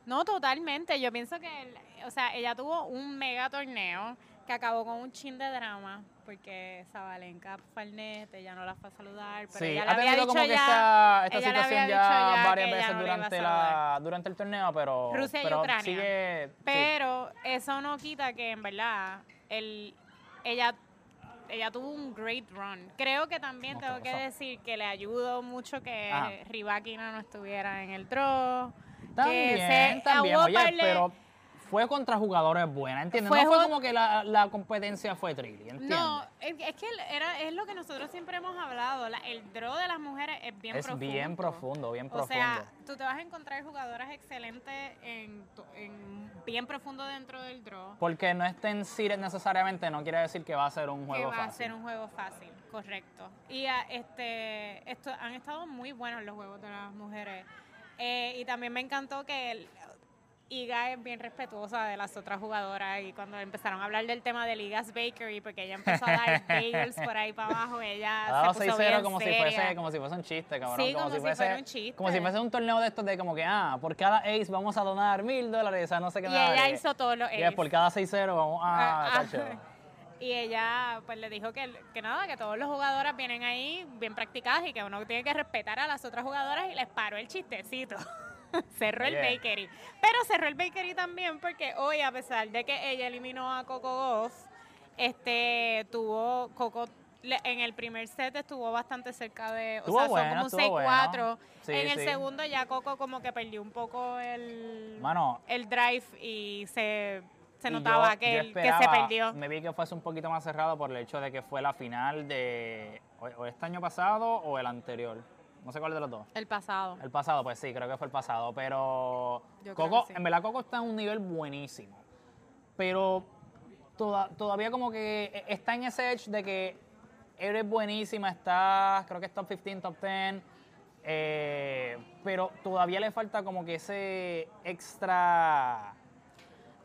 No, totalmente. Yo pienso que, el- o sea, ella tuvo un mega torneo que acabó con un chin de drama, porque Zabalenka fue al net, ella no la fue a saludar, pero sí, ella le ha había tenido dicho ya, esta, esta ella situación ya, ya varias veces no durante, la, durante el torneo, pero, Rusia y Ucrania. sigue... sí. Pero eso no quita que en verdad el, ella, ella tuvo un great run. Creo que también No, tengo ¿qué que decir que le ayudó mucho que Ajá. Rybakina no estuviera en el draw. También, que se- también, oye, pero fue contra jugadores buenas, ¿entiendes? Fue no fue como que la, la competencia fue trilly, ¿entiendes? No, es, es que era, es lo que nosotros siempre hemos hablado. la- el draw de las mujeres es bien es profundo. bien profundo, bien O profundo. sea, tú te vas a encontrar jugadoras excelentes en, en bien profundo dentro del draw. Porque no esté en series necesariamente no quiere decir que va a ser un que juego va fácil. a ser un juego fácil, correcto. Y ah, este, esto, han estado muy buenos los juegos de las mujeres. Eh, y también me encantó que el- Iga es bien respetuosa de las otras jugadoras y cuando empezaron a hablar del tema de Ligas Bakery, porque ella empezó a dar bagels por ahí para abajo, ella dado se puso 6-0 bien como si, seria. fuese, como si fuese un chiste, cabrón. Sí, como si fuese, fuera un chiste. Como si fuese un torneo de estos de como que, ah, por cada ace vamos a donar mil dólares, o sea, no sé qué Y nada. ella hizo todos los y es aces. por cada 6-0 vamos a... Ah, ah. Y ella pues le dijo que, que nada, que todos los jugadoras vienen ahí bien practicadas y que uno tiene que respetar a las otras jugadoras y les paró el chistecito. cerró el bakery. Pero cerró el bakery también porque hoy, a pesar de que ella eliminó a Coco Goff, este tuvo Coco en el primer set estuvo bastante cerca de, o Estuvo sea, bueno, son como un estuvo 6-4. bueno. Sí, en el sí. segundo ya Coco como que perdió un poco el, Mano, el drive y se, se notaba yo- que, yo el- que se perdió. Me vi que fuese un poquito más cerrado por el hecho de que fue la final de o, o este año pasado o el anterior. No sé cuál de los dos. El pasado. El pasado, pues sí, creo que fue el pasado. Pero Yo Coco, sí. en verdad Coco está en un nivel buenísimo. Pero toda- todavía como que e- está en ese edge de que eres buenísima, está, creo que es top 15, top 10. eh, pero todavía le falta como que ese extra...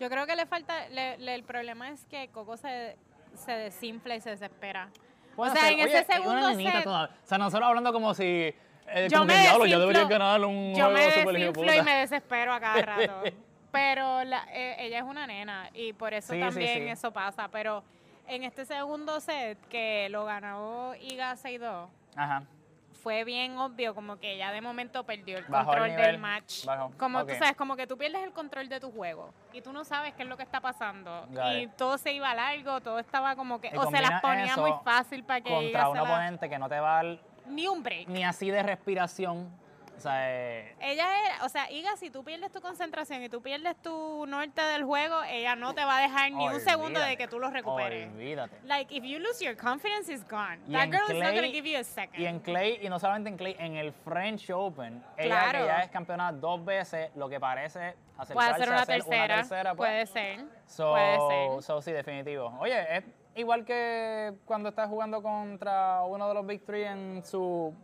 Yo creo que le falta, le- le- el problema es que Coco se, se desinfla y se desespera. O sea, en Oye, ese segundo set, todavía. O sea, nosotros hablando como si... eh, yo como me que, diablo, yo desinflo- debería ganar un yo me desinflo y puta". me desespero a cada rato. Pero la- eh, ella es una nena y por eso Sí, sí, también sí. eso pasa. Pero en este segundo set que lo ganó Iga 6-2, Ajá. Fue bien obvio como que ella de momento perdió el el control nivel, del match. Como ok. tú sabes, como que tú pierdes el control de tu juego y tú no sabes qué es lo que está pasando. Got y it. todo se iba largo, todo estaba como que Y o se las ponía muy fácil para que Contra un la- oponente que no te va a dar ni un break. ni así de respiración. O sea, eh, Ella es, o sea, Iga, si tú pierdes tu concentración y tú pierdes tu norte del juego, ella no te va a dejar ni un segundo de que tú lo recuperes. Olvídate. Like, if you lose your confidence, it's gone. Y That girl is not gonna give you a second. Y en Clay, y no solamente en Clay, en el French Open, ella que ya es campeona dos veces, lo que parece acercarse Puede ser una hacer tercera, una tercera, pues. puede ser, So, puede ser. so, sí, definitivo. Oye, es igual que cuando estás jugando contra uno de los Big Three en su,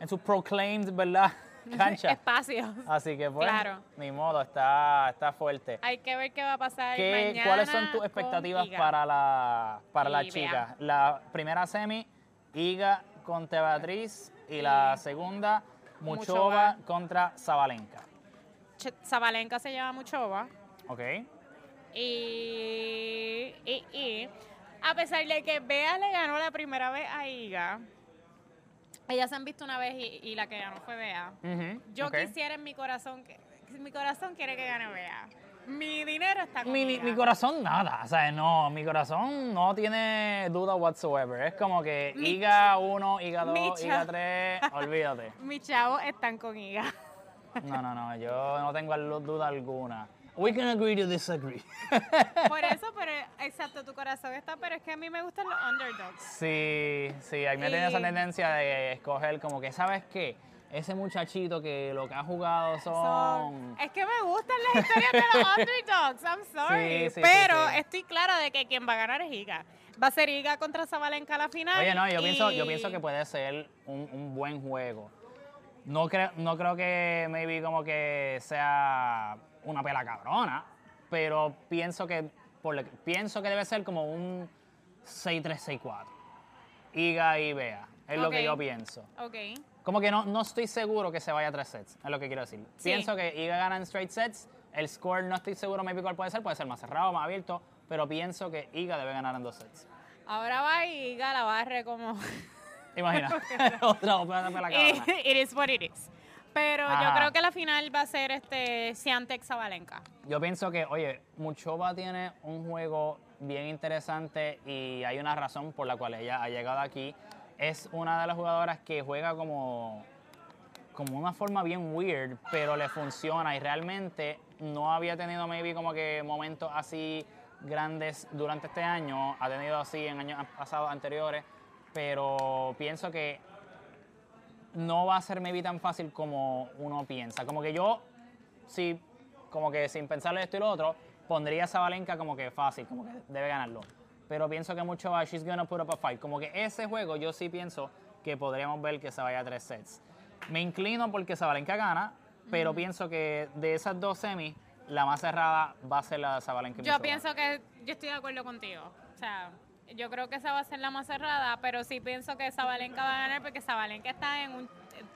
en su proclaimed, ¿verdad? Cancha. Espacios. Así que pues, Claro. ni modo, está, está fuerte. Hay que ver qué va a pasar ¿Qué- mañana ¿Cuáles son tus expectativas para la, para la chica? La primera semi, Iga contra Beatriz. Y la segunda, Muchova contra Zabalenka. Zabalenka se llama Muchova ¿Ok? y, y, y A pesar de que Bea le ganó la primera vez a Iga, ellas se han visto una vez y, y la que ganó fue Bea. Yo quisiera en mi corazón que mi corazón quiere que gane Bea. Mi dinero está con Mi, mi- corazón nada, o sea, no, mi corazón no tiene duda whatsoever. Es como que Mi- IGA 1, IGA 2, Micha. IGA 3, olvídate. Mis chavos están con Iga. No, no, no, yo no tengo duda alguna. We can agree to disagree. Por eso, pero exacto, tu corazón está, pero es que a mí me gustan los underdogs. Sí, sí, a mí me tiene esa Y- tendencia de escoger como que, ¿sabes qué? Ese muchachito que lo que ha jugado son... Son- es que me gustan las historias de los underdogs, I'm sorry. Sí, sí, pero sí. estoy clara de que quien va a ganar es Iga. Va a ser Iga contra Zabalenka a la final. Oye, no, yo pienso, yo y- pienso que puede ser un, un buen juego. No creo, no creo que maybe como que sea una pela cabrona, pero pienso que por lo que- pienso que debe ser como un 6-3-6-4. Iga y Bea, es lo Ok. que yo pienso. Ok. Como que no, no estoy seguro que se vaya a tres sets, es lo que quiero decir. Sí. Pienso que Iga gana en straight sets, el score no estoy seguro maybe cuál puede ser, puede ser más cerrado, más abierto, pero pienso que Iga debe ganar en dos sets. Ahora va y Iga la barre como... Imagina, otra otra pela cabrona. it is what it is. Pero yo creo que la final va a ser este Ciantec Zabalenka. Yo pienso que, oye, Muchova tiene un juego bien interesante y hay una razón por la cual ella ha llegado aquí. Es una de las jugadoras que juega como, como una forma bien weird, pero le funciona y realmente no había tenido maybe como que momentos así grandes durante este año, ha tenido así en años pasados anteriores, pero pienso que no va a ser maybe tan fácil como uno piensa. Como que yo, sí, como que sin pensarle esto y lo otro, pondría a Zabalenka como que fácil, como que debe ganarlo. Pero pienso que mucho va, she's gonna put up a fight. Como que ese juego yo sí pienso que podríamos ver que se vaya a tres sets. Me inclino porque Zabalenka gana, pero pienso que de esas dos semis, la más cerrada va a ser la de Zabalenka. y Yo pienso que yo estoy de acuerdo contigo. O sea, yo creo que esa va a ser la más cerrada, pero sí pienso que Zabalenka va a ganar porque Zabalenka está en un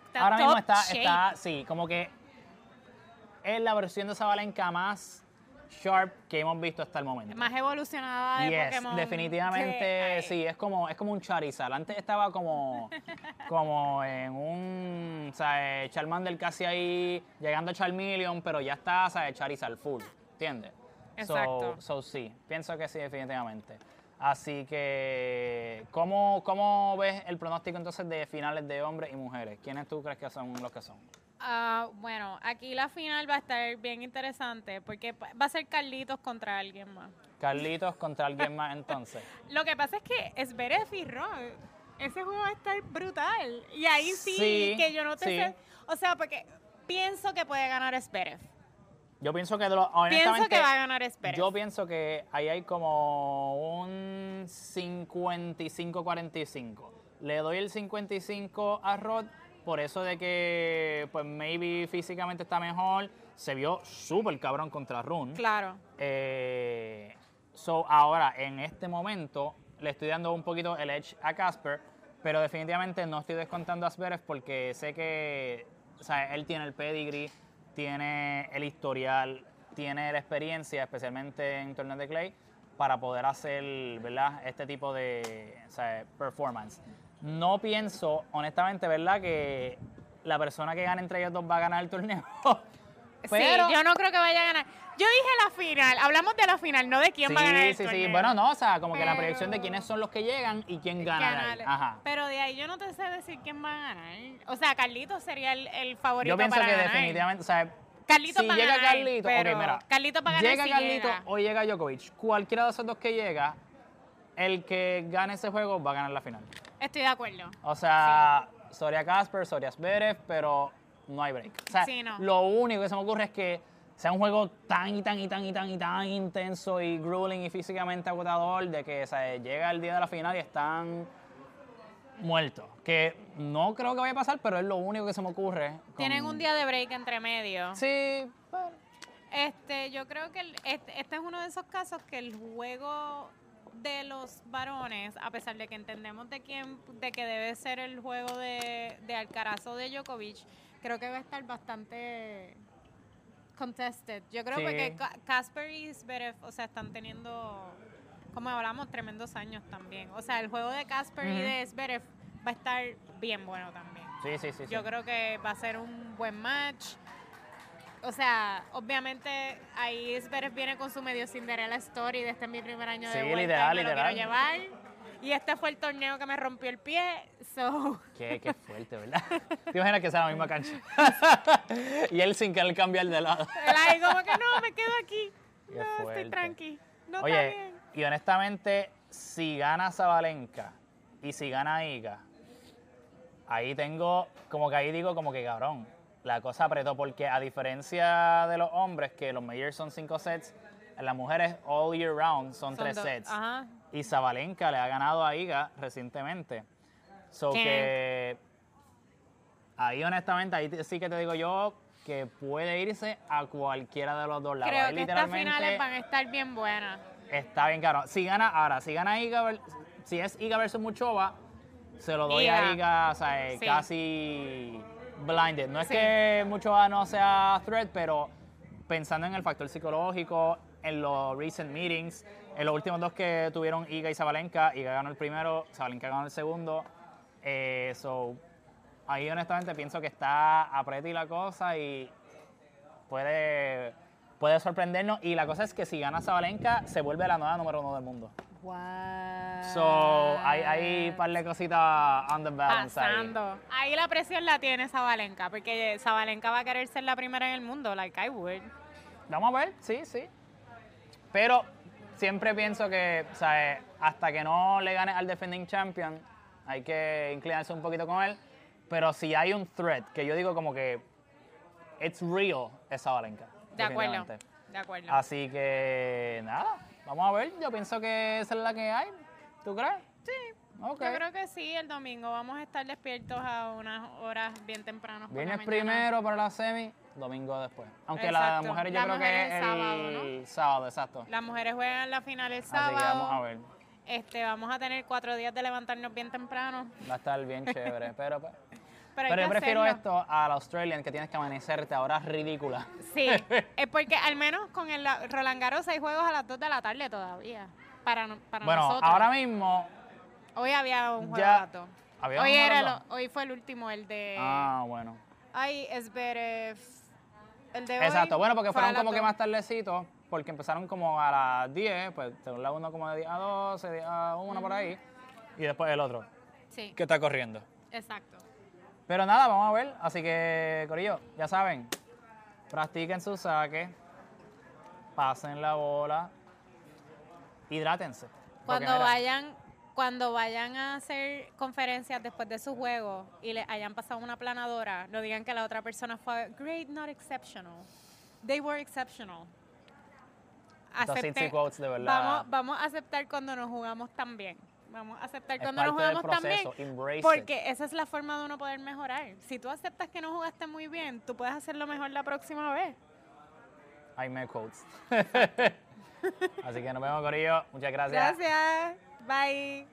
está Ahora mismo top está, shape. está, sí, como que es la versión de Zabalenka más sharp que hemos visto hasta el momento. más evolucionada de Yes, Pokémon. definitivamente sí, es como, es como un Charizard. Antes estaba como, como en un, ¿sabes? Charmander casi ahí, llegando a Charmeleon, pero ya está, ¿sabes? Charizard full, ¿entiendes? Exacto. So, so sí, pienso que sí, definitivamente. Así que, ¿cómo, ¿cómo ves el pronóstico entonces de finales de hombres y mujeres? ¿Quiénes tú crees que son los que son? Ah, bueno, aquí la final va a estar bien interesante porque va a ser Carlitos contra alguien más. Carlitos contra alguien más entonces. Lo que pasa es que es y Rock. Ese juego va a estar brutal. Y ahí sí, Sí, que yo no te sí. sé. O sea, porque pienso que puede ganar Zverev. Yo pienso que de lo, Pienso honestamente, que va a ganar. Yo pienso que ahí hay como un 55-45. Le doy el 55 a Rod por eso de que, pues, maybe físicamente está mejor. Se vio súper cabrón contra Run. Claro. Eh, so, ahora, en este momento, le estoy dando un poquito el edge a Casper, pero definitivamente no estoy descontando a Zverev porque sé que o sea, él tiene el pedigree, tiene el historial, tiene la experiencia, especialmente en torneos de clay, para poder hacer ¿verdad? este tipo de performance. No pienso, honestamente, ¿verdad?, que la persona que gane entre ellos dos va a ganar el torneo. Pero- sí, yo no creo que vaya a ganar. Yo dije la final, hablamos de la final, no de quién sí, va a ganar el sí, sí. Bueno, no, o sea, como que la proyección de quiénes son los que llegan y quién gana. Ajá. Pero de ahí yo no te sé decir quién va a ganar. O sea, Carlitos sería el, el favorito Yo pienso para que ganar. definitivamente, o sea, Carlitos si llega ganar, Carlito, pero ok, mira, Carlitos va a ganar llega si Carlito llega. o llega Djokovic, cualquiera de esos dos que llega, el que gane ese juego va a ganar la final. Estoy de acuerdo. O sea, Soria Casper, Soria Zverev, pero no hay break. O sea, Sí, no. lo único que se me ocurre es que sea un juego tan y tan y tan y tan y tan intenso y grueling y físicamente agotador de que o sea, llega el día de la final y están muertos. Que no creo que vaya a pasar, pero es lo único que se me ocurre. con- Tienen un día de break entre medio. Sí, bueno. Este, yo creo que el- este, este es uno de esos casos que el juego de los varones, a pesar de que entendemos de quién, de que debe ser el juego de, de Alcaraz o de Djokovic, creo que va a estar bastante contested. Yo creo Sí. que Ca- Casper y Zverev, o sea, están teniendo como hablamos, tremendos años también. O sea, el juego de Casper y de Zverev va a estar bien bueno también. Sí, sí, sí. sí. Yo creo que va a ser un buen match. O sea, obviamente ahí Zverev viene con su medio Cinderella Story de este es mi primer año de Sí, vuelta me lo literal. quiero llevar. Y este fue el torneo que me rompió el pie, so... Qué, qué fuerte, ¿verdad? ¿Te imaginas que sea la misma cancha? y él sin querer cambiar de lado. Él ahí como que no, me quedo aquí. Qué No, fuerte. estoy tranqui. No está Oye, bien. y honestamente, si gana Zabalenka y si gana Iga, ahí tengo, como que ahí digo como que cabrón, la cosa apretó, porque a diferencia de los hombres, que los majors son cinco sets, las mujeres all year round son, Son tres dos- sets. Ajá. Y Zabalenka le ha ganado a Iga recientemente. So ¿Qué? que ahí honestamente, ahí sí que te digo yo que puede irse a cualquiera de los dos lados. Creo Ahí que estas finales van a estar bien buenas. Está bien caro. Si gana, ahora, si gana Iga, si es Iga versus Muchova, se lo doy a Iga. O sea, eh, Sí. casi blinded. No es Sí. que Muchova no sea threat, pero pensando en el factor psicológico, en los recent meetings, en los últimos dos que tuvieron Iga y Zabalenka, Iga ganó el primero, Zabalenka ganó el segundo. Eh, so, ahí honestamente pienso que está aprieta y la cosa y puede, puede sorprendernos. Y la cosa es que si gana Zabalenka, se vuelve la nueva número uno del mundo. Wow. So, hay, hay un par de cositas on the balance ahí. Pasando. Ahí la presión la tiene Zabalenka, porque Zabalenka va a querer ser la primera en el mundo, like I would. Vamos a ver, sí, sí. Pero siempre pienso que, o sea, eh, hasta que no le gane al defending champion, hay que inclinarse un poquito con él. Pero si hay un threat, que yo digo como que it's real, es Zabalenka. De acuerdo. De acuerdo. Así que, nada, vamos a ver. Yo pienso que esa es la que hay. ¿Tú crees? Sí. Ok. Yo creo que sí, el domingo vamos a estar despiertos a unas horas bien tempranas. mañana. primero para la semi, domingo después. Aunque las Exacto. mujeres yo Las creo que es el sábado, sábado, exacto. Las mujeres juegan la final el Así sábado. que vamos a ver. Este, vamos a tener cuatro días de levantarnos bien temprano. Va a estar bien chévere. Pero, pues, Pero, yo prefiero hacerlo. esto al Australian que tienes que amanecerte a horas ridículas. Sí, es porque al menos con el Roland Garros hay juegos a las 2 de la tarde todavía. Para, no- para Bueno, nosotros. ahora mismo. Hoy había un juego a las 2. ¿había Hoy, era las lo- hoy fue el último, el de... Ah, bueno. Ay, Zverev. El de hoy Exacto, bueno, porque fueron como que 2. más tardecitos, porque empezaron como a las 10, pues según la uno como de 10 a 12, 10 a 1 por ahí, y después el otro, Sí, que está corriendo. exacto. Pero nada, vamos a ver, así que, Corillo, ya saben, practiquen su saque, pasen la bola, hidrátense. porque Cuando mira, vayan, cuando vayan a hacer conferencias después de su juego y le hayan pasado una planadora, no digan que la otra persona fue great, not exceptional. They were exceptional. Quotes de verdad. Vamos, vamos a aceptar cuando nos jugamos tan bien. Vamos a aceptar Es cuando nos jugamos tan bien. embrace it. Porque esa es la forma de uno poder mejorar. Si tú aceptas que no jugaste muy bien, tú puedes hacerlo mejor la próxima vez. I make quotes. así que nos vemos, Corillo. Muchas gracias. Gracias. Bye.